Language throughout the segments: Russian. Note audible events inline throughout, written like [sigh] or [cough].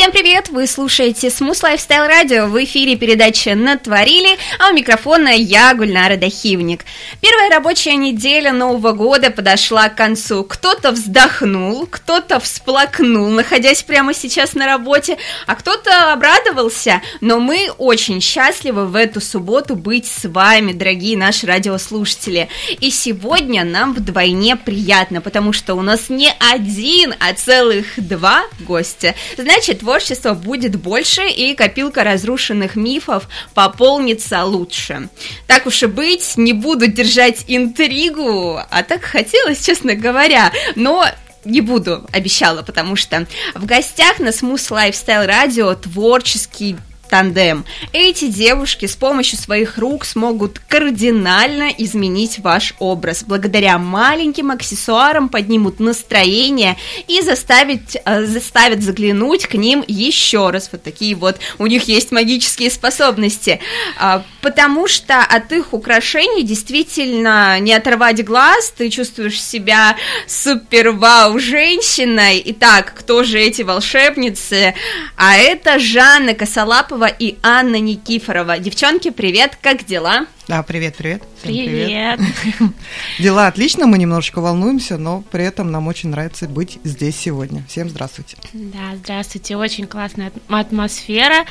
Всем привет! Вы слушаете Smooth Lifestyle Radio. В эфире передача «Натворили», а у микрофона я, Гульнара Дахивник. Первая рабочая неделя Нового года подошла к концу. Кто-то вздохнул, кто-то всплакнул, находясь прямо сейчас на работе, а кто-то обрадовался. Но мы очень счастливы в эту субботу быть с вами, дорогие наши радиослушатели. И сегодня нам вдвойне приятно, потому что у нас не один, а целых два гостя. Значит, творчества будет больше, и копилка разрушенных мифов пополнится лучше. Так уж и быть, не буду держать интригу, а так хотелось, честно говоря, но не буду, обещала, потому что в гостях на Smooth Lifestyle Radio творческий тандем. Эти девушки с помощью своих рук смогут кардинально изменить ваш образ. Благодаря маленьким аксессуарам поднимут настроение и заставить, э, заставят заглянуть к ним еще раз. Вот такие вот у них есть магические способности. А, потому что от их украшений действительно не оторвать глаз, ты чувствуешь себя супер-вау женщиной. Итак, кто же эти волшебницы? А это Жанна Косолапова Павлова и Анна Никифорова. Девчонки, привет, как дела? Да, привет, привет. Всем привет. привет. [laughs] Дела отлично, мы немножечко волнуемся, но при этом нам очень нравится быть здесь сегодня. Всем здравствуйте. Да, здравствуйте. Очень классная атмосфера,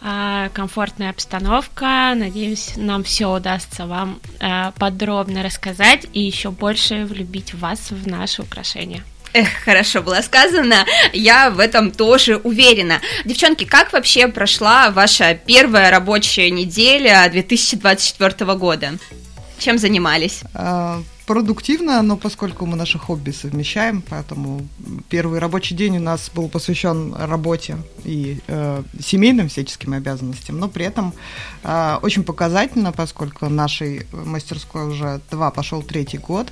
а, комфортная обстановка. Надеюсь, нам все удастся вам а, подробно рассказать и еще больше влюбить вас в наши украшения. Эх, хорошо было сказано, я в этом тоже уверена. Девчонки, как вообще прошла ваша первая рабочая неделя 2024 года? Чем занимались? Продуктивно, но поскольку мы наши хобби совмещаем, поэтому первый рабочий день у нас был посвящен работе и э, семейным всяческим обязанностям, но при этом э, очень показательно, поскольку нашей мастерской уже два пошел третий год,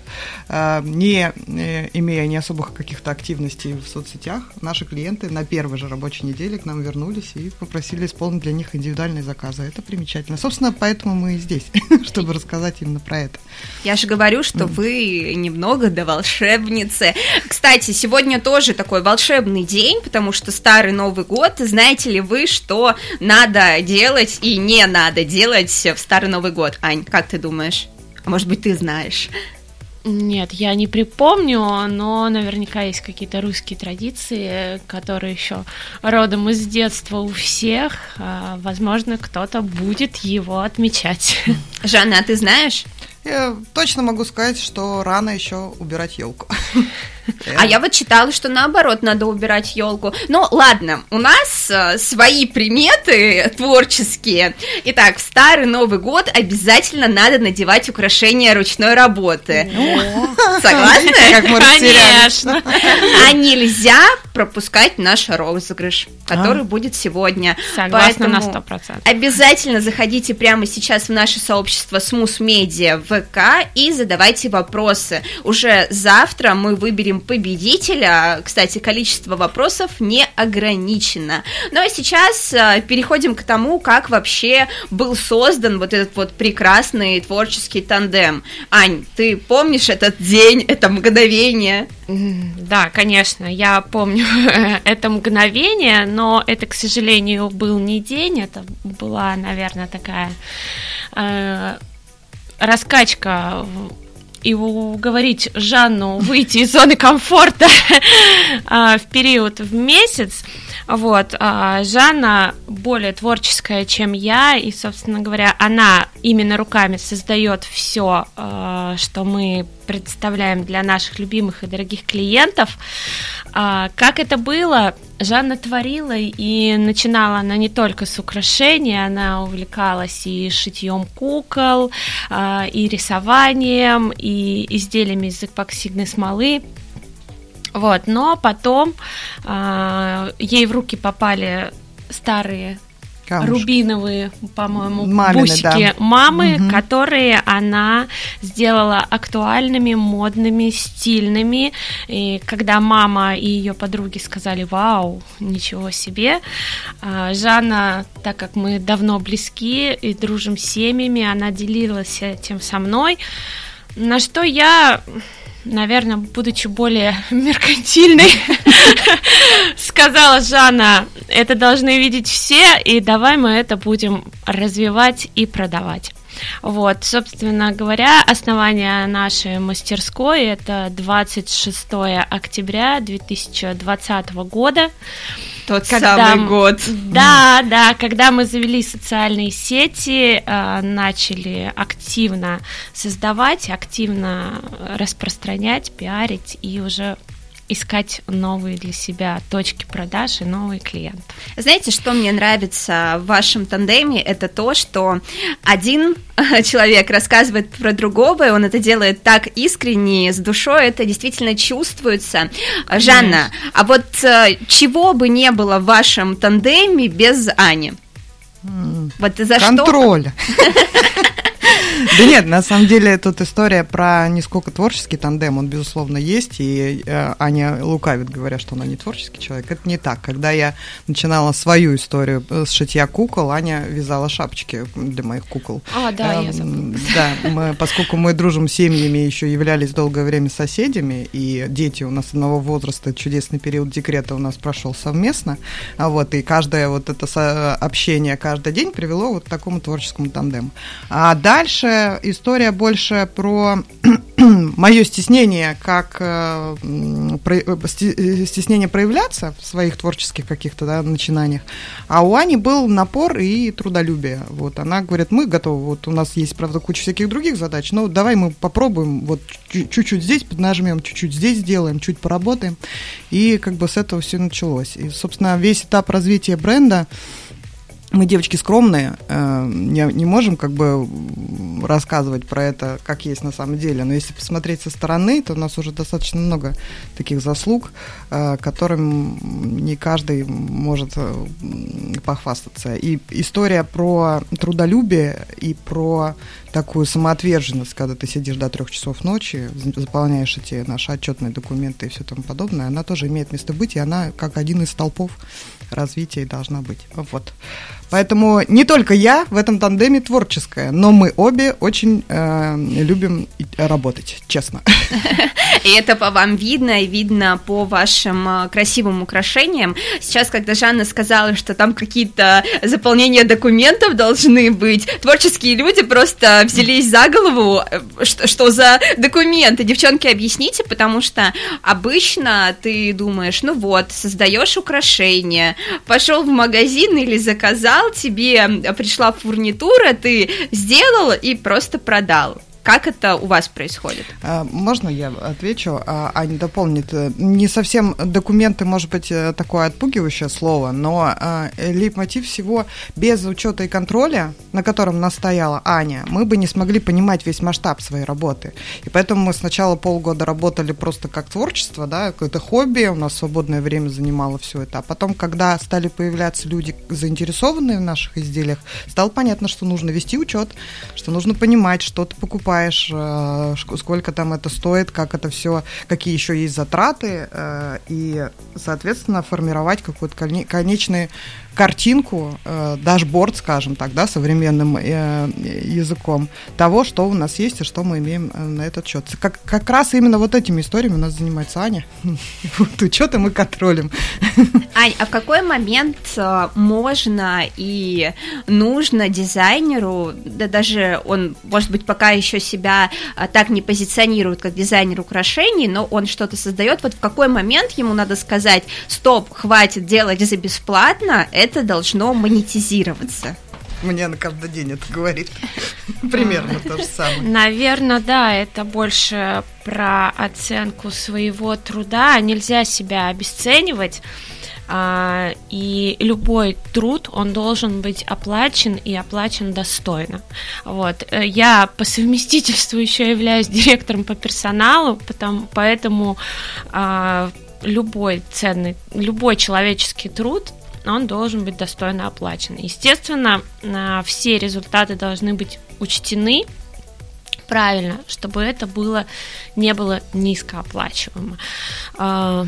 э, не э, имея не особых каких-то активностей в соцсетях, наши клиенты на первой же рабочей неделе к нам вернулись и попросили исполнить для них индивидуальные заказы. Это примечательно. Собственно, поэтому мы и здесь, [laughs] чтобы рассказать именно про это. Я же говорю, что вы немного до волшебницы. Кстати, сегодня тоже такой волшебный день, потому что старый Новый год. Знаете ли вы, что надо делать и не надо делать в старый Новый год? Ань, как ты думаешь? А может быть, ты знаешь? Нет, я не припомню, но наверняка есть какие-то русские традиции, которые еще родом из детства у всех. А, возможно, кто-то будет его отмечать. Жанна, а ты знаешь? Я точно могу сказать, что рано еще убирать елку. А я вот читала, что наоборот надо убирать елку. Ну, ладно, у нас э, свои приметы творческие. Итак, в старый Новый год обязательно надо надевать украшения ручной работы. Согласны? Конечно. А нельзя пропускать наш розыгрыш, который будет сегодня. Согласна на Поэтому 100%. Обязательно заходите прямо сейчас в наше сообщество Смус Медиа в ВК и задавайте вопросы. Уже завтра мы выберем победителя. Кстати, количество вопросов не ограничено. Ну а сейчас э, переходим к тому, как вообще был создан вот этот вот прекрасный творческий тандем. Ань, ты помнишь этот день, это мгновение? Да, конечно, я помню [laughs] это мгновение, но это, к сожалению, был не день, это была, наверное, такая э, раскачка и уговорить Жанну выйти из зоны комфорта [laughs] а, в период в месяц. Вот, а Жанна более творческая, чем я, и, собственно говоря, она именно руками создает все, что мы представляем для наших любимых и дорогих клиентов. А, Как это было? Жанна творила, и начинала она не только с украшений, она увлекалась и шитьем кукол, а, и рисованием, и изделиями из эпоксидной смолы. Вот, но потом а, ей в руки попали старые Камушки. рубиновые, по-моему, Мамины, бусики да. мамы, угу. которые она сделала актуальными, модными, стильными. И когда мама и ее подруги сказали, вау, ничего себе, а, Жанна, так как мы давно близки и дружим с семьями, она делилась этим со мной, на что я наверное, будучи более [laughs] меркантильной, [laughs] сказала Жанна, это должны видеть все, и давай мы это будем развивать и продавать. Вот, собственно говоря, основание нашей мастерской это 26 октября 2020 года. Тот когда, самый год. Да, да, когда мы завели социальные сети, э, начали активно создавать, активно распространять, пиарить и уже искать новые для себя точки продаж и новые клиенты. Знаете, что мне нравится в вашем тандеме? Это то, что один человек рассказывает про другого, и он это делает так искренне, с душой, это действительно чувствуется. Жанна, а вот э, чего бы не было в вашем тандеме без Ани? Вот за Контроль. что? [laughs] Да нет, на самом деле тут история про не сколько творческий тандем, он, безусловно, есть, и э, Аня лукавит, говоря, что она не творческий человек. Это не так. Когда я начинала свою историю э, с шитья кукол, Аня вязала шапочки для моих кукол. А, да, я эм, забыла. Да, мы, поскольку мы дружим с семьями, еще являлись долгое время соседями, и дети у нас одного возраста, чудесный период декрета у нас прошел совместно, а вот, и каждое вот это общение каждый день привело вот к такому творческому тандему. А дальше дальше история больше про [clears throat] мое стеснение, как э, про, э, стеснение проявляться в своих творческих каких-то да, начинаниях. А у Ани был напор и трудолюбие. Вот она говорит, мы готовы. Вот у нас есть, правда, куча всяких других задач, но давай мы попробуем. Вот чуть-чуть здесь поднажмем, чуть-чуть здесь сделаем, чуть поработаем. И как бы с этого все началось. И, собственно, весь этап развития бренда мы девочки скромные, э, не, не можем как бы рассказывать про это, как есть на самом деле. Но если посмотреть со стороны, то у нас уже достаточно много таких заслуг, э, которым не каждый может э, похвастаться. И история про трудолюбие и про такую самоотверженность, когда ты сидишь до трех часов ночи, заполняешь эти наши отчетные документы и все тому подобное, она тоже имеет место быть, и она как один из столпов развития должна быть. Вот. Поэтому не только я в этом тандеме творческая, но мы обе очень э, любим работать, честно. [laughs] И это по вам видно, и видно по вашим э, красивым украшениям. Сейчас, когда Жанна сказала, что там какие-то заполнения документов должны быть, творческие люди просто взялись за голову, э, что, что за документы. Девчонки, объясните, потому что обычно ты думаешь, ну вот, создаешь украшение, пошел в магазин или заказал, взял, тебе пришла фурнитура, ты сделал и просто продал. Как это у вас происходит? А, можно я отвечу? А Аня дополнит. Не совсем документы, может быть, э, такое отпугивающее слово, но а, лейтмотив всего без учета и контроля, на котором настояла Аня, мы бы не смогли понимать весь масштаб своей работы. И поэтому мы сначала полгода работали просто как творчество, да, какое-то хобби, у нас свободное время занимало все это. А потом, когда стали появляться люди, заинтересованные в наших изделиях, стало понятно, что нужно вести учет, что нужно понимать, что ты покупаешь, покупаешь, э, сколько там это стоит, как это все, какие еще есть затраты, э, и, соответственно, формировать какой-то конечный картинку, э, дашборд, скажем так, да, современным э, языком того, что у нас есть и что мы имеем э, на этот счет. Как, как раз именно вот этими историями у нас занимается Аня. [laughs] Вот учетом и контролем. Ань, а в какой момент э, можно и нужно дизайнеру, да даже он, может быть, пока еще себя э, так не позиционирует, как дизайнер украшений, но он что-то создает, вот в какой момент ему надо сказать, стоп, хватит делать за бесплатно, это должно монетизироваться. Мне на каждый день это говорит. [laughs] Примерно то же самое. Наверное, да, это больше про оценку своего труда. Нельзя себя обесценивать. А, и любой труд, он должен быть оплачен и оплачен достойно. Вот. Я по совместительству еще являюсь директором по персоналу, потому, поэтому а, любой ценный, любой человеческий труд он должен быть достойно оплачен. Естественно, все результаты должны быть учтены правильно, чтобы это было не было низкооплачиваемо. А,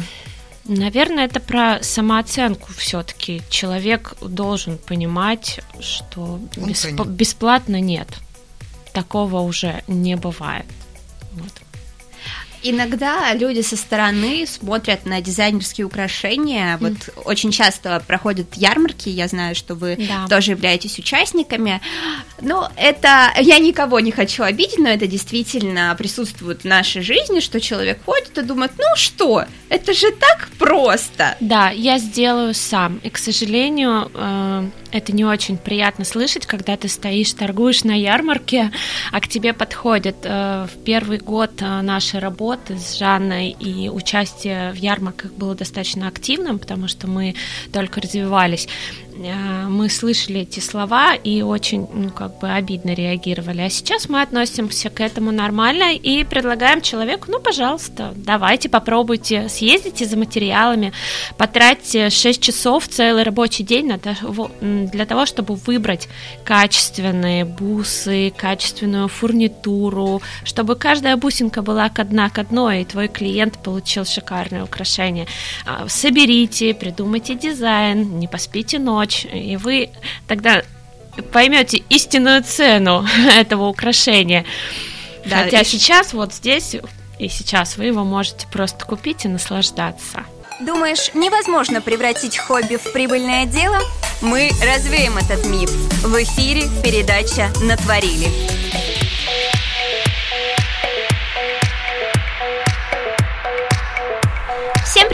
наверное, это про самооценку все-таки. Человек должен понимать, что бесп- бесплатно нет. Такого уже не бывает. Вот. Иногда люди со стороны смотрят на дизайнерские украшения. Вот mm. очень часто проходят ярмарки, я знаю, что вы да. тоже являетесь участниками. Но это я никого не хочу обидеть, но это действительно присутствует в нашей жизни, что человек ходит и думает, ну что, это же так просто. Да, я сделаю сам. И, к сожалению, э, это не очень приятно слышать, когда ты стоишь, торгуешь на ярмарке, а к тебе подходят. Э, в первый год э, нашей работы с Жанной и участие в ярмарках было достаточно активным, потому что мы только развивались. Э, мы слышали эти слова и очень, ну, как бы обидно реагировали. А сейчас мы относимся к этому нормально и предлагаем человеку, ну, пожалуйста, давайте попробуйте, съездите за материалами, потратьте 6 часов, целый рабочий день на того, для того, чтобы выбрать качественные бусы, качественную фурнитуру, чтобы каждая бусинка была к одна к одной, и твой клиент получил шикарное украшение. А, соберите, придумайте дизайн, не поспите ночь, помочь, и вы тогда поймете истинную цену [laughs] этого украшения. Да, Хотя и... сейчас вот здесь и сейчас вы его можете просто купить и наслаждаться. Думаешь, невозможно превратить хобби в прибыльное дело? Мы развеем этот миф. В эфире передача «Натворили».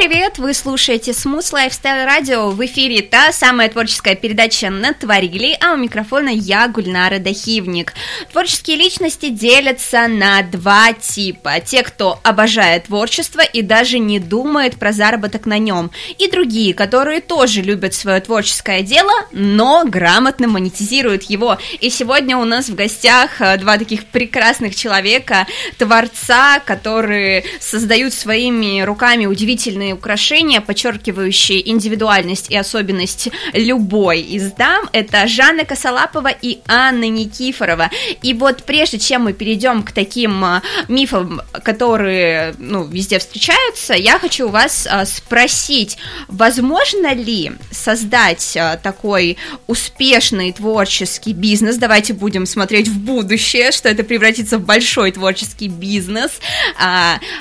Привет! Вы слушаете Smooth Lifestyle Radio. В эфире та самая творческая передача «Натворили», а у микрофона я, Гульнара Дахивник. Творческие личности делятся на два типа. Те, кто обожает творчество и даже не думает про заработок на нем. И другие, которые тоже любят свое творческое дело, но грамотно монетизируют его. И сегодня у нас в гостях э, два таких прекрасных человека, творца, которые создают своими руками удивительные удивительные украшения, подчеркивающие индивидуальность и особенность любой из дам. Это Жанна Косолапова и Анна Никифорова. И вот прежде чем мы перейдем к таким а, мифам, которые ну, везде встречаются, я хочу у вас а, спросить, возможно ли создать а, такой успешный творческий бизнес? Давайте будем смотреть в будущее, что это превратится в большой творческий бизнес.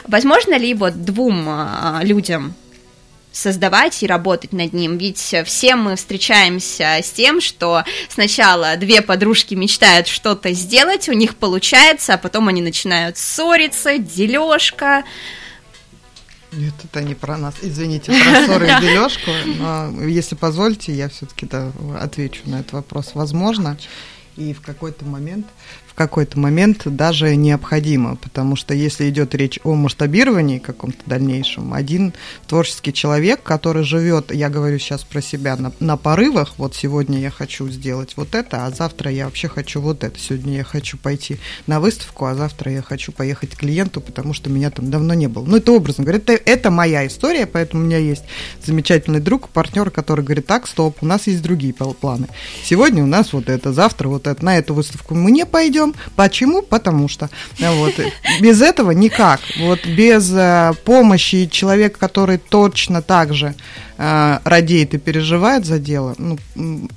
Возможно ли вот двум людям людям создавать и работать над ним. Ведь все мы встречаемся с тем, что сначала две подружки мечтают что-то сделать, у них получается, а потом они начинают ссориться, дележка. Нет, это не про нас. Извините, про ссоры и [laughs] дележку. Но если позволите, я все-таки да, отвечу на этот вопрос. Возможно, и в какой-то момент какой-то момент даже необходимо, потому что если идет речь о масштабировании каком-то дальнейшем, один творческий человек, который живет, я говорю сейчас про себя, на, на порывах, вот сегодня я хочу сделать вот это, а завтра я вообще хочу вот это, сегодня я хочу пойти на выставку, а завтра я хочу поехать к клиенту, потому что меня там давно не было. Ну, это образно говоря, это, это моя история, поэтому у меня есть замечательный друг, партнер, который говорит, так, стоп, у нас есть другие планы. Сегодня у нас вот это, завтра вот это, на эту выставку мы не пойдем, идем. Почему? Потому что вот, без этого никак. Вот без э, помощи человека, который точно так же э, радеет и переживает за дело, ну,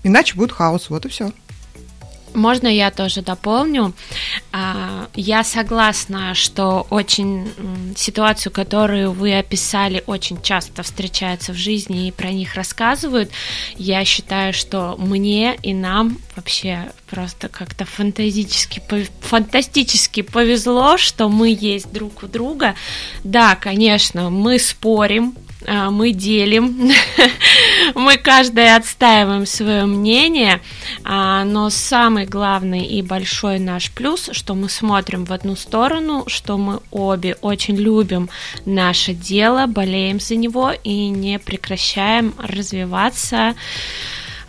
иначе будет хаос. Вот и все. Можно я тоже дополню? А, я согласна, что очень ситуацию, которую вы описали, очень часто встречается в жизни и про них рассказывают. Я считаю, что мне и нам вообще просто как-то фантастически, фантастически повезло, что мы есть друг у друга. Да, конечно, мы спорим, мы делим, [laughs] мы каждая отстаиваем свое мнение, а, но самый главный и большой наш плюс, что мы смотрим в одну сторону, что мы обе очень любим наше дело, болеем за него и не прекращаем развиваться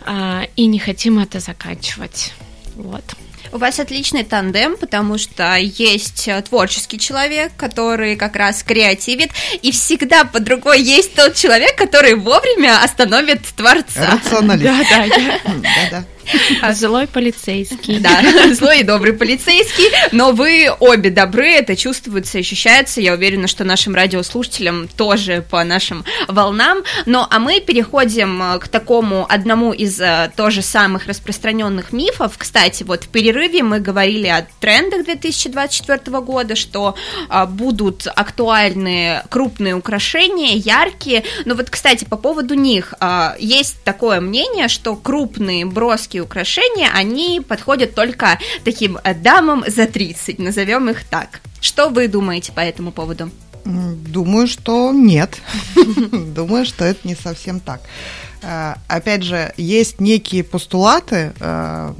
а, и не хотим это заканчивать. Вот. У вас отличный тандем, потому что есть э, творческий человек, который как раз креативит, и всегда под рукой есть тот человек, который вовремя остановит творца. Рационалист. [laughs] Да, да, да. А Злой полицейский. Да, [laughs] злой и добрый полицейский, но вы обе добры, это чувствуется, ощущается, я уверена, что нашим радиослушателям тоже по нашим волнам. Ну, а мы переходим э, к такому одному из э, тоже самых распространенных мифов. Кстати, вот в перерыве мы говорили о трендах 2024 года, что а, будут актуальны крупные украшения, яркие. Но вот, кстати, по поводу них есть такое мнение, что крупные броские украшения, они подходят только таким э, дамам за 30, назовем их так. Что вы думаете по этому поводу? Думаю, что нет. [laughs] Думаю, что это не совсем так. Э, Опять же, есть некие постулаты, э,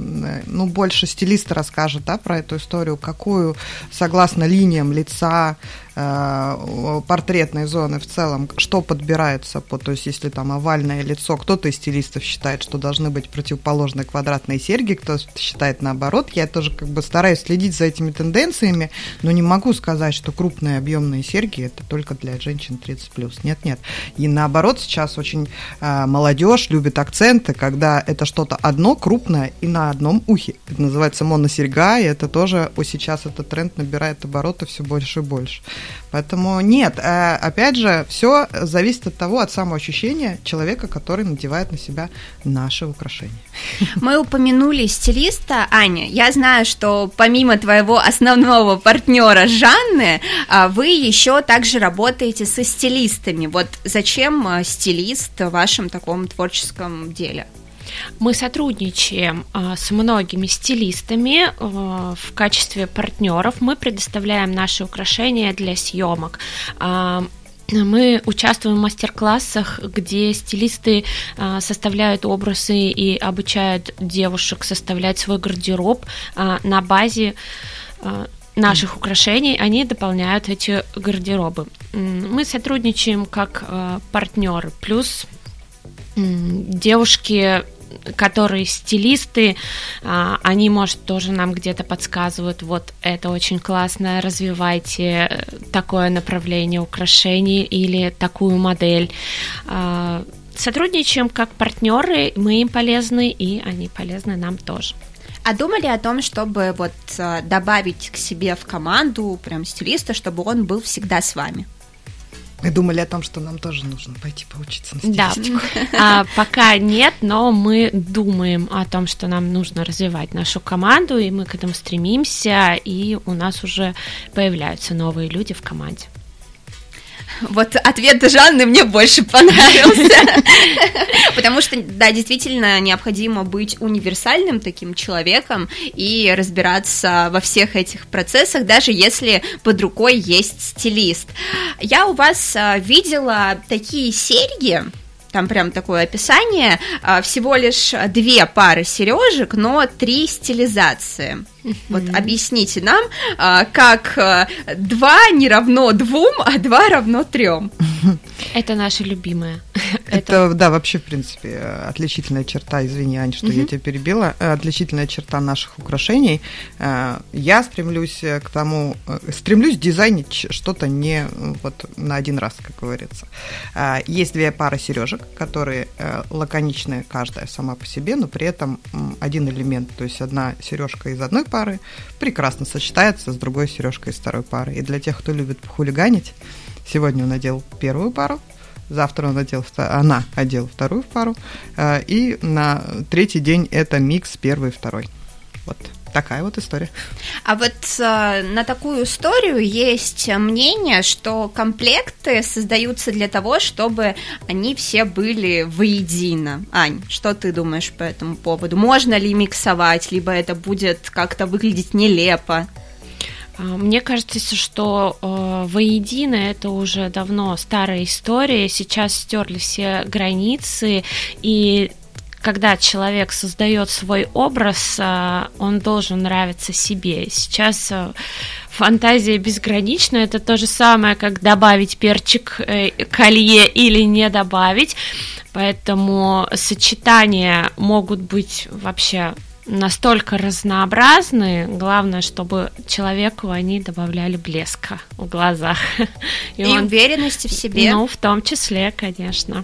ну, больше стилист расскажет, да, про эту историю, какую, согласно линиям лица, портретной зоны в целом, что подбирается, по, то есть если там овальное лицо, кто-то из стилистов считает, что должны быть противоположные квадратные серьги, кто считает наоборот. Я тоже как бы стараюсь следить за этими тенденциями, но не могу сказать, что крупные объемные серьги это только для женщин 30+. Нет, нет. И наоборот, сейчас очень э, молодежь любит акценты, когда это что-то одно крупное и на одном ухе. Это называется моносерьга, и это тоже вот сейчас этот тренд набирает обороты все больше и больше. Поэтому нет, э, опять же, все зависит от того, от самоощущения человека, который надевает на себя наши украшения. Мы упомянули стилиста, Аня. Я знаю, что помимо твоего основного партнера Жанны, а, вы еще также работаете со стилистами. Вот зачем а, стилист в вашем таком творческом деле? Мы сотрудничаем а, с многими стилистами а, в качестве партнеров. Мы предоставляем наши украшения для съемок. А, мы участвуем в мастер-классах, где стилисты а, составляют образы и обучают девушек составлять свой гардероб на базе наших украшений, они дополняют эти гардеробы. Мы сотрудничаем как партнеры, плюс девушки которые стилисты, а, они, может, тоже нам где-то подсказывают, вот это очень классно, развивайте э, такое направление украшений или такую модель. А, Сотрудничаем как партнеры, мы им полезны, и они полезны нам тоже. А думали о том, чтобы вот а, добавить к себе в команду прям стилиста, чтобы он был всегда с вами? Мы думали о том, что нам тоже нужно пойти поучиться на Да, стилистику. а, пока нет, но мы думаем о том, что нам нужно развивать нашу команду, и мы к этому стремимся, и у нас уже появляются новые люди в команде. Вот ответ Жанны мне больше понравился. [laughs] Потому что, да, действительно необходимо быть универсальным таким человеком и разбираться во всех этих процессах, даже если под рукой есть стилист. Я у вас а, видела такие серьги, там прям такое описание, а, всего лишь две пары сережек, но три стилизации. Вот объясните нам, а, как а, два не равно двум, а два равно трем. [laughs] Это наша любимая. Это, да, вообще, в принципе, отличительная черта, извини, Ань, что я тебя перебила, э, отличительная черта наших украшений. Э, Я стремлюсь э, к тому, стремлюсь дизайнить что-то не вот на один раз, как говорится. Есть две пары сережек, которые лаконичные каждая сама по себе, но при этом один элемент, то есть одна сережка из одной пары прекрасно сочетается с другой сережкой из второй пары. И для тех, кто любит хулиганить, сегодня он надел первую пару, Завтра он вто- она одела вторую пару. э, И на третий день это микс первый и второй. Вот такая вот история. А вот э, на такую историю есть мнение, что комплекты создаются для того, чтобы они все были воедино. Ань, что ты думаешь по этому поводу? Можно ли миксовать, либо это будет как-то выглядеть нелепо? А, Мне кажется, что э, воедино это уже давно старая история. Сейчас стерли все границы, и когда человек создает свой образ, э, он должен нравиться себе. Сейчас э, фантазия безгранична. Это то же самое, как добавить перчик э, колье или не добавить. Поэтому сочетания могут быть вообще настолько разнообразны. Главное, чтобы человеку они добавляли блеска в глазах. [laughs] И, И он, уверенности в себе. Ну, в том числе, конечно.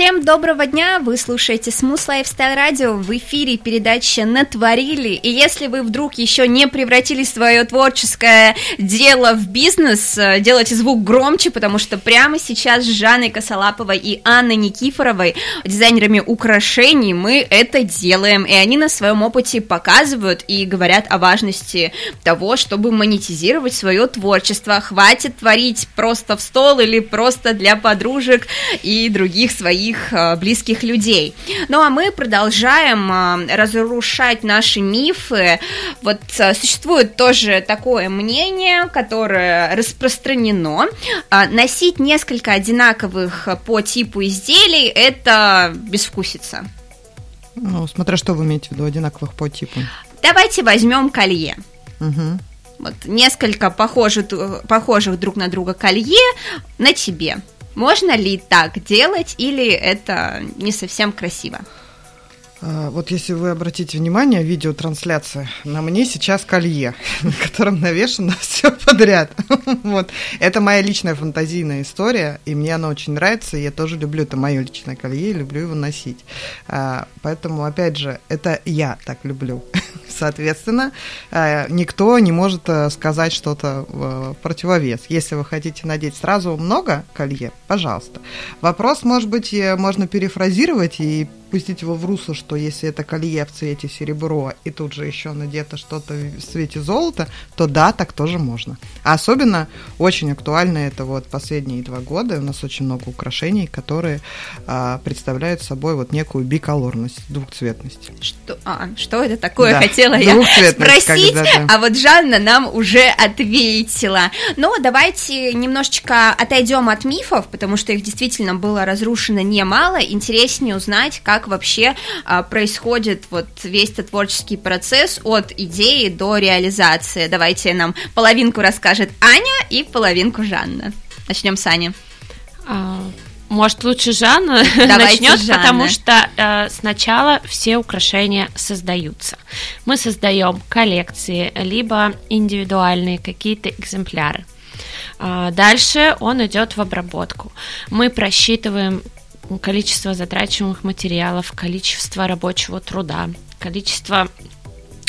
Всем доброго дня! Вы слушаете Smooth Lifestyle Radio. В эфире передача «Натворили». И если вы вдруг еще не превратили свое творческое дело в бизнес, э, делайте звук громче, потому что прямо сейчас с Жанной Косолаповой и Анной Никифоровой, дизайнерами украшений, мы это делаем. И они на своем опыте показывают и говорят о важности того, чтобы монетизировать свое творчество. Хватит творить просто в стол или просто для подружек и других своих своих э, близких людей. Ну а мы продолжаем э, разрушать наши мифы. Вот э, существует тоже такое мнение, которое распространено. Носить несколько одинаковых по типу изделий – это безвкусица. Ну, смотря что вы имеете в виду, одинаковых по типу. Давайте возьмем колье. Угу. Вот несколько похожих, похожих друг на друга колье на тебе. Можно ли так делать, или это не совсем красиво? А, вот если вы обратите внимание, видеотрансляция, на мне сейчас колье, [laughs] на котором навешено [laughs] все подряд. [laughs] вот. Это моя личная фантазийная история, и мне она очень нравится, и я тоже люблю, это мое личное колье, и люблю его носить. А, поэтому, опять же, это я так люблю. Соответственно, а, никто не может э, сказать что-то в противовес. Если вы хотите надеть сразу много колье, пожалуйста. Вопрос, может быть, можно перефразировать и пустить его в русло, что если это колье в цвете серебро и тут же еще надето что-то в цвете золота, то да, так тоже можно. А особенно очень актуально это вот последние два года. У нас очень много украшений, которые а, представляют собой вот некую биколорность, двухцветность. Что, а, что это такое, да, хотела я спросить, а вот Жанна нам уже ответила. Но давайте немножечко отойдем от мифов, потому что их действительно было разрушено немало. Интереснее узнать, как как вообще а, происходит вот весь этот творческий процесс от идеи до реализации. Давайте нам половинку расскажет Аня и половинку Жанна. Начнем с Ани. А, может, лучше Жанна [laughs] начнет, потому что э, сначала все украшения создаются. Мы создаем коллекции, либо индивидуальные какие-то экземпляры. А, дальше он идет в обработку. Мы просчитываем количество затрачиваемых материалов, количество рабочего труда, количество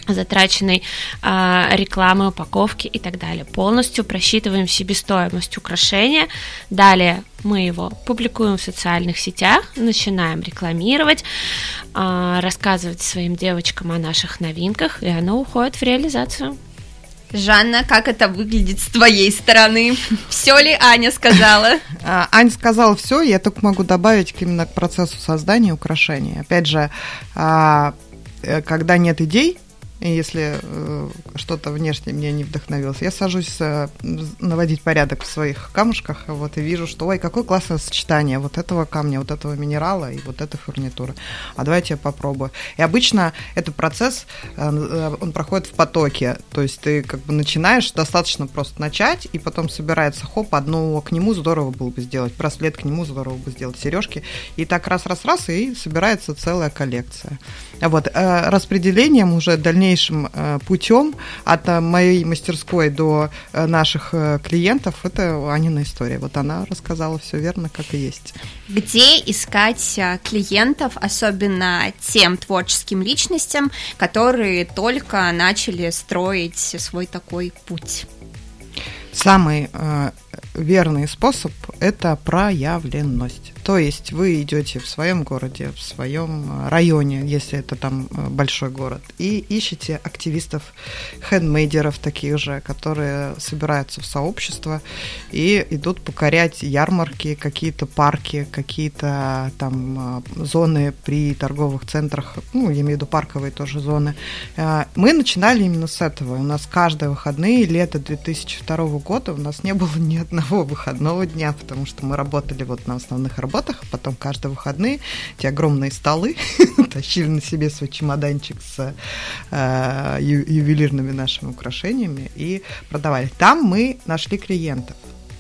затраченной э, рекламы, упаковки и так далее. Полностью просчитываем себестоимость украшения. Далее мы его публикуем в социальных сетях, начинаем рекламировать, э, рассказывать своим девочкам о наших новинках, и оно уходит в реализацию. Жанна, как это выглядит с твоей стороны? Все ли Аня сказала? [laughs] А, Аня сказала все, я только могу добавить именно к процессу создания украшений. Опять же, а, э, когда нет идей, если э, что-то внешне меня не вдохновилось, я сажусь э, наводить порядок в своих камушках, вот, и вижу, что, ой, какое классное сочетание вот этого камня, вот этого минерала и вот этой фурнитуры. А давайте я попробую. И обычно этот процесс, э, э, он проходит в потоке, то есть ты как бы начинаешь, достаточно просто начать, и потом собирается, хоп, одно к нему здорово было бы сделать, браслет к нему здорово бы сделать, сережки, и так раз-раз-раз, и собирается целая коллекция. Вот, э, распределением уже дальнейшее дальнейшим э, путем от э, моей мастерской до э, наших клиентов, это Анина история. Вот она рассказала все верно, как и есть. Где искать клиентов, особенно тем творческим личностям, которые только начали строить свой такой путь? Самый э, верный способ – это проявленность. То есть вы идете в своем городе, в своем районе, если это там э, большой город, и ищете активистов, хендмейдеров таких же, которые собираются в сообщество и идут покорять ярмарки, какие-то парки, какие-то там э, зоны при торговых центрах, ну, я имею в виду парковые тоже зоны. Э, мы начинали именно с этого. У нас каждые выходные, лето 2002 года, у нас не было ни одного выходного дня, потому что мы работали вот на основных работах, работах, потом каждые выходные эти огромные столы [laughs] тащили на себе свой чемоданчик с э, ювелирными нашими украшениями и продавали. Там мы нашли клиентов.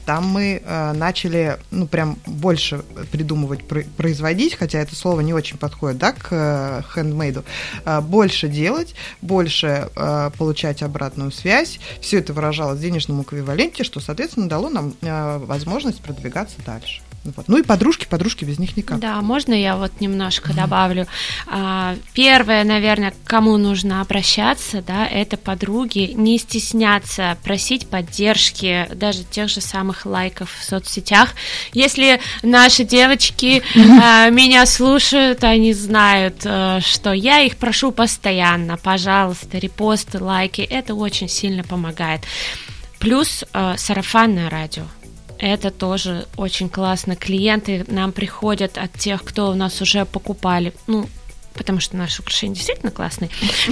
Там мы э, начали, ну, прям больше придумывать, производить, хотя это слово не очень подходит, да, к э. Э, больше делать, больше э, получать обратную связь. Все это выражалось в денежном эквиваленте, что, соответственно, дало нам э, возможность продвигаться дальше. Вот. Ну и подружки, подружки без них никак. Да, можно я вот немножко добавлю. А, первое, наверное, к кому нужно обращаться, да, это подруги. Не стесняться просить поддержки, даже тех же самых лайков в соцсетях. Если наши девочки а, [laughs] меня слушают, они знают, а, что я их прошу постоянно. Пожалуйста, репосты, лайки, это очень сильно помогает. Плюс сарафанное радио это тоже очень классно. Клиенты нам приходят от тех, кто у нас уже покупали. Ну, потому что наши украшения действительно классные. [laughs]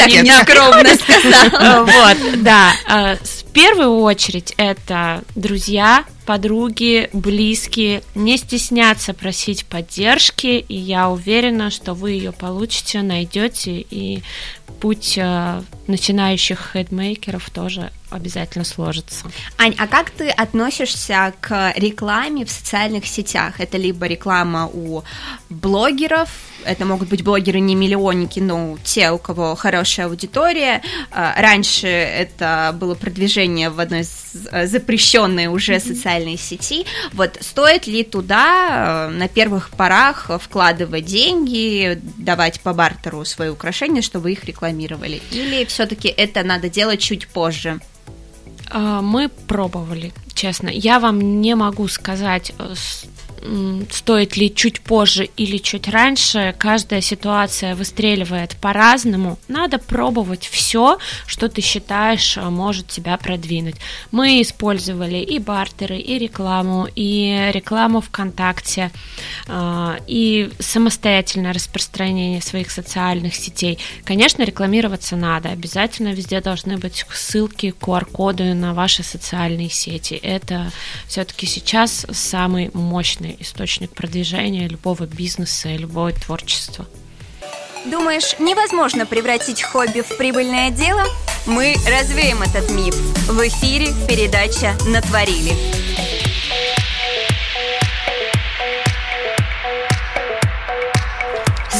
Они не скромно сказала. [laughs] Вот, да. А, в первую очередь это друзья, подруги, близкие. Не стесняться просить поддержки, и я уверена, что вы ее получите, найдете, и путь э, начинающих хедмейкеров тоже обязательно сложится. Ань, а как ты относишься к рекламе в социальных сетях? Это либо реклама у блогеров, это могут быть блогеры не миллионники, но те, у кого хорошая аудитория. А, раньше это было продвижение в одной э, запрещенной уже mm-hmm. социальной сети. Вот стоит ли туда э, на первых порах вкладывать деньги, давать по бартеру свои украшения, чтобы их рекламировали? Или все-таки это надо делать чуть позже? А, мы пробовали, честно. Я вам не могу сказать э, стоит ли чуть позже или чуть раньше, каждая ситуация выстреливает по-разному. Надо пробовать все, что ты считаешь э, может тебя продвинуть. Мы использовали и бартеры, и рекламу, и рекламу ВКонтакте, э, и самостоятельное распространение своих социальных сетей. Конечно, рекламироваться надо. Обязательно везде должны быть ссылки, QR-коды на ваши социальные сети. Это все-таки сейчас самый мощный важный источник продвижения любого бизнеса и любого творчества. Думаешь, невозможно превратить хобби в прибыльное дело? Мы развеем этот миф. В эфире передача «Натворили».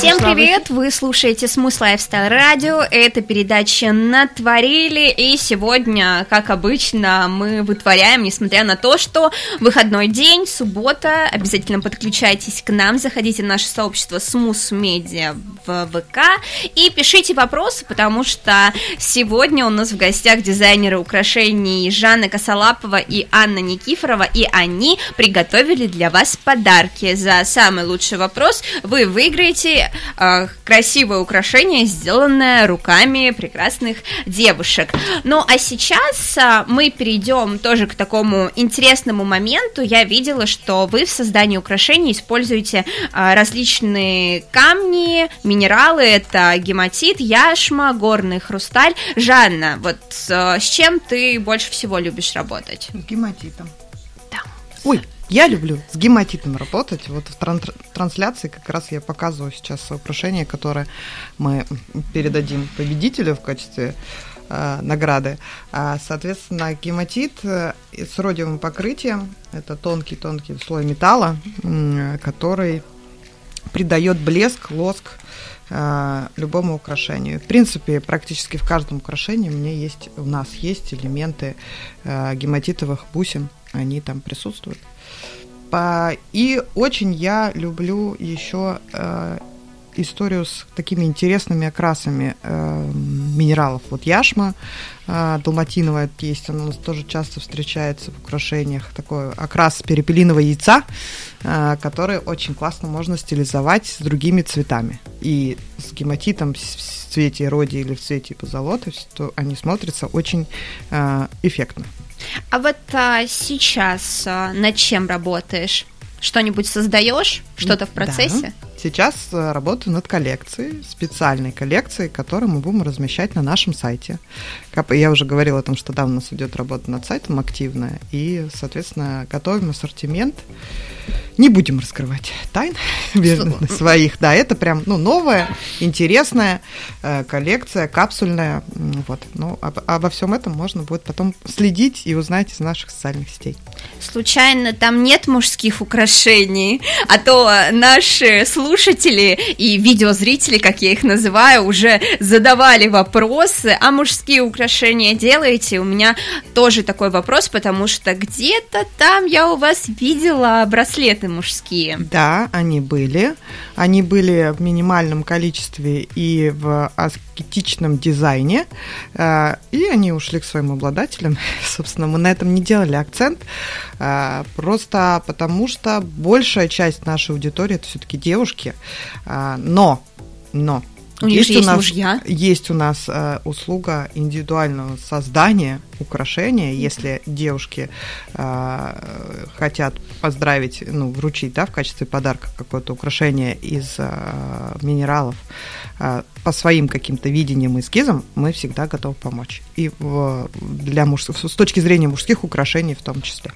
Всем привет! Вы слушаете Smooth Lifestyle Radio. Это передача «Натворили». И сегодня, как обычно, мы вытворяем, несмотря на то, что выходной день, суббота. Обязательно подключайтесь к нам, заходите в наше сообщество Smooth Media в ВК и пишите вопросы, потому что сегодня у нас в гостях дизайнеры украшений Жанна Косолапова и Анна Никифорова, и они приготовили для вас подарки. За самый лучший вопрос вы выиграете э, красивое украшение, сделанное руками прекрасных девушек. Ну а сейчас э, мы перейдем тоже к такому интересному моменту. Я видела, что вы в создании украшений используете э, различные камни, минералы. Это гематит, яшма, горный хрусталь. Жанна, вот э, с чем ты больше всего любишь работать? С гематитом. Да. Ой, я люблю с гематитом работать. Вот в тран- трансляции как раз я показываю сейчас украшение, которое мы передадим победителю в качестве э, награды. А, соответственно, гематит э, с родиевым покрытием это тонкий-тонкий слой металла, э, который придает блеск, лоск э, любому украшению. В принципе, практически в каждом украшении у меня есть, у нас есть элементы э, гематитовых бусин, они там присутствуют. И очень я люблю еще э, историю с такими интересными окрасами э, минералов. Вот яшма э, далматиновая есть, она у нас тоже часто встречается в украшениях. Такой окрас перепелиного яйца, э, который очень классно можно стилизовать с другими цветами. И с гематитом в цвете роди или в цвете позолоты, то они смотрятся очень э, эффектно. А вот а, сейчас а, над чем работаешь? Что-нибудь создаешь? Что-то в процессе? Да. Сейчас а, работаю над коллекцией, специальной коллекцией, которую мы будем размещать на нашем сайте. Как я уже говорила о том, что да, у нас идет работа над сайтом активная, и, соответственно, готовим ассортимент Не будем раскрывать тайн [laughs] [laughs] своих. Да, это прям ну, новая, интересная э, коллекция, капсульная. Вот. Ну, об, обо всем этом можно будет потом следить и узнать из наших социальных сетей. Случайно там нет мужских украшений, а то наши слушатели и видеозрители, как я их называю, уже задавали вопросы, а мужские украшения делаете? У меня тоже такой вопрос, потому что где-то там я у вас видела браслеты мужские. Да, они были. Они были в минимальном количестве и в аскетичном дизайне. Э, и они ушли к своим обладателям. [laughs] Собственно, мы на этом не делали акцент. Э, просто потому что большая часть нашей аудитории это все-таки девушки. Э, но, но у них есть, есть у нас, мужья. Есть у нас э, услуга индивидуального создания украшения, если девушки э, хотят поздравить, ну, вручить, да, в качестве подарка какое-то украшение из э, минералов э, по своим каким-то видениям и эскизам, мы всегда готовы помочь. И в, для муж... с точки зрения мужских украшений в том числе.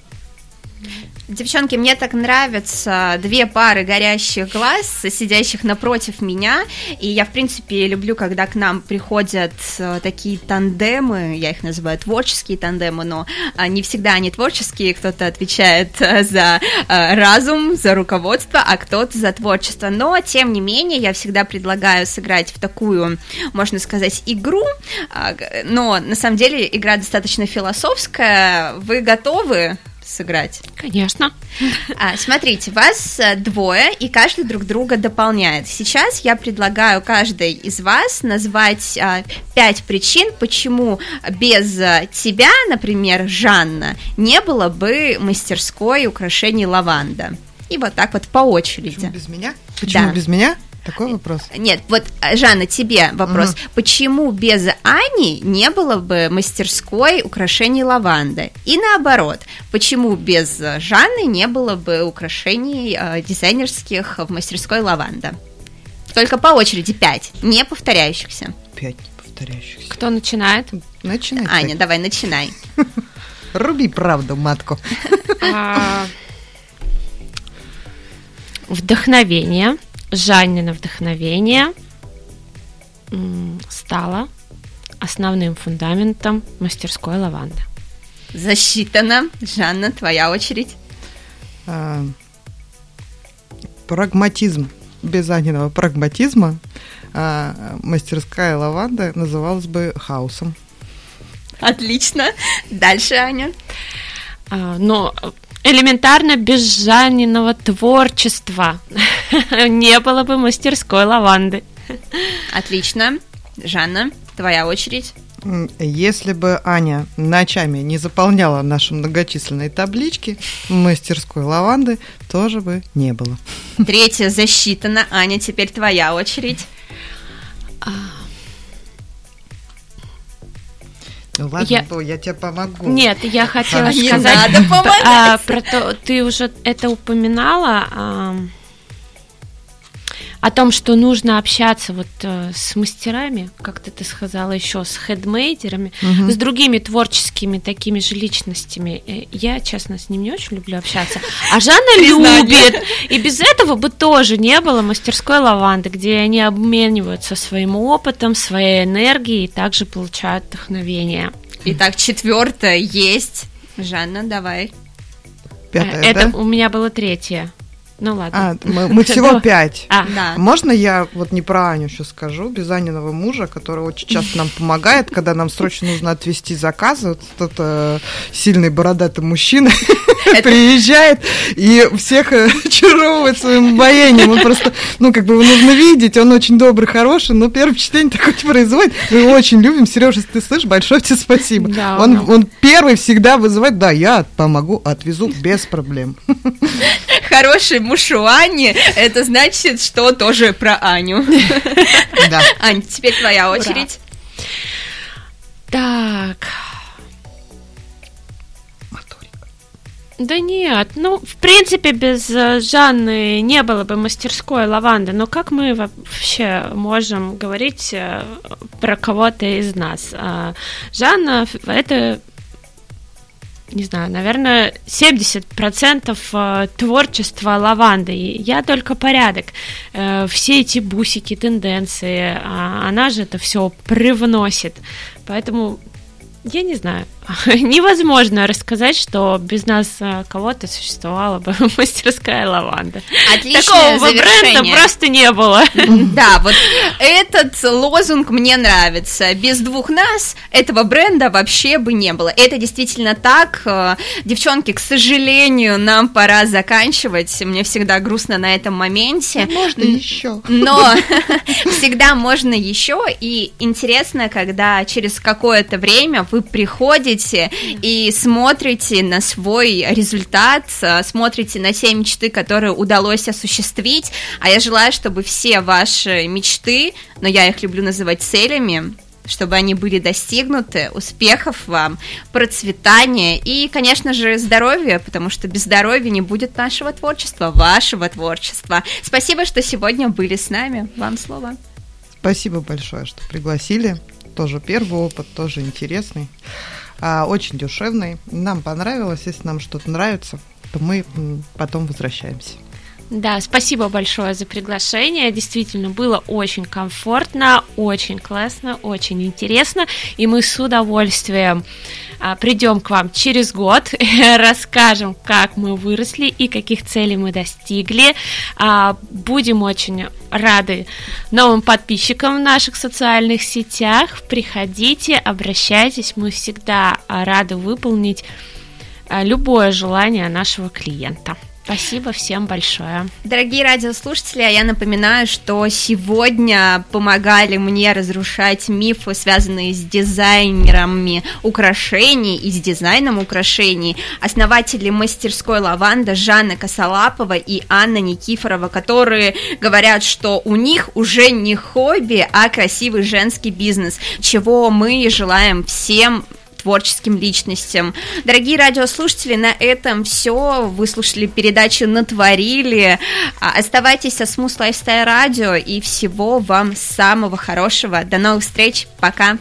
Девчонки, мне так нравятся две пары горящих глаз, сидящих напротив меня, и я, в принципе, люблю, когда к нам приходят э, такие тандемы, я их называю творческие тандемы, но а, не всегда они творческие, кто-то отвечает э, за э, разум, за руководство, а кто-то за творчество, но, тем не менее, я всегда предлагаю сыграть в такую, можно сказать, игру, а, но, на самом деле, игра достаточно философская, вы готовы? Сыграть? Конечно. А, смотрите, вас э, двое, и каждый друг друга дополняет. Сейчас я предлагаю каждой из вас назвать а, пять причин, почему без э, тебя, например, Жанна, не было бы мастерской украшений лаванда. И вот так вот по очереди. Почему без меня? Почему да. без меня? Такой вопрос? Нет, вот, э, Жанна, тебе вопрос. Угу. Почему без Ани не было бы мастерской украшений лаванды? И наоборот, почему без Жанны не было бы украшений э, дизайнерских в мастерской лаванда? Только по очереди пять, не повторяющихся. Пять не повторяющихся. Кто начинает? Начинай. Аня, давай, начинай. [laughs] Руби правду, матку. [laughs] А, вдохновение. Жаннина вдохновение стало основным фундаментом мастерской лаванды. Засчитано. Жанна, твоя очередь. А, прагматизм. Без Аниного прагматизма а, мастерская лаванда называлась бы хаосом. Отлично. Дальше, Аня. А, но элементарно без Жанниного творчества [laughs] не было бы мастерской лаванды. Отлично. Жанна, твоя очередь. Если бы Аня ночами не заполняла наши многочисленные таблички, мастерской лаванды тоже бы не было. Третья засчитана. Аня, теперь твоя очередь. А, Ну ладно, я... Бо, я тебе помогу. Нет, я хотела сказать надо а, про то, ты уже это упоминала. А, о том, что нужно общаться вот э, с мастерами, как ты, сказала еще, с хедмейдерами, угу. с другими творческими такими же личностями. Э, я, честно, с ним не очень люблю общаться. А Жанна [laughs] любит. И без этого бы тоже не было мастерской лаванды, где они обмениваются своим опытом, своей энергией и также получают вдохновение. Итак, четвертое есть. Жанна, давай. Пятое, Это да? у меня было третье. Ну ладно. А, мы, мы всего [laughs] пять. А, да. Можно я вот не про Аню сейчас скажу, без Аниного мужа, который очень часто нам помогает, когда нам срочно нужно отвезти заказы. Вот этот э, сильный бородатый мужчина [laughs] приезжает и всех э, [laughs] очаровывает своим обаянием. Он просто, ну, как бы его нужно видеть, он очень добрый, хороший, но первое впечатление такое производит. Мы его очень любим. Сережа, если ты слышишь, большое тебе спасибо. Да, он, он первый всегда вызывает, да, я помогу, отвезу без проблем. Хороший муж у Ани, это значит, что тоже про Аню. Да. Ань, теперь твоя очередь. Так. Да нет, ну, в принципе, без э, Жанны не было бы мастерской лаванды, но как мы вообще можем говорить э, про кого-то из нас? А, Жанна – это не знаю, наверное, 70% э, творчества лаванды. Я только порядок. Э, все эти бусики, тенденции, а она же это все привносит. Поэтому я не знаю. [laughs] Невозможно рассказать, что без нас э, кого-то существовала бы [laughs] мастерская лаванда. Отличное Такого завершение. бренда просто не было. [laughs] Да, вот этот лозунг мне нравится. Без двух нас этого бренда вообще бы не было. Это действительно так. Э, Девчонки, к сожалению, нам пора заканчивать. Мне всегда грустно на этом моменте. Можно еще. Но всегда можно еще. И интересно, когда через какое-то время вы приходите и смотрите на свой результат, э, смотрите на те мечты, которые удалось осуществить. А я желаю, чтобы все ваши мечты, но я их люблю называть целями, чтобы они были достигнуты, успехов вам, процветания и, конечно же, здоровья, потому что без здоровья не будет нашего творчества, вашего творчества. Спасибо, что сегодня были с нами. Вам слово. Спасибо большое, что пригласили. Тоже первый опыт, тоже интересный, очень душевный. Нам понравилось. Если нам что-то нравится, то мы потом возвращаемся. Да, спасибо большое за приглашение. Действительно, было очень комфортно, очень классно, очень интересно. И мы с удовольствием а, придем к вам через год, [laughs] расскажем, как мы выросли и каких целей мы достигли. А, будем очень рады новым подписчикам в наших социальных сетях. Приходите, обращайтесь. Мы всегда а, рады выполнить любое желание нашего клиента. Спасибо всем большое. Дорогие радиослушатели, а я напоминаю, что сегодня помогали мне разрушать мифы, связанные с дизайнерами украшений и с дизайном украшений, основатели мастерской лаванда Жанна Косолапова и Анна Никифорова, которые говорят, что у них уже не хобби, а красивый женский бизнес, чего мы желаем всем творческим личностям. Дорогие радиослушатели, на этом все. Вы слушали передачу «Натворили». А, Оставайтесь со Smooth Lifestyle Radio и всего вам самого хорошего. До новых встреч. Пока.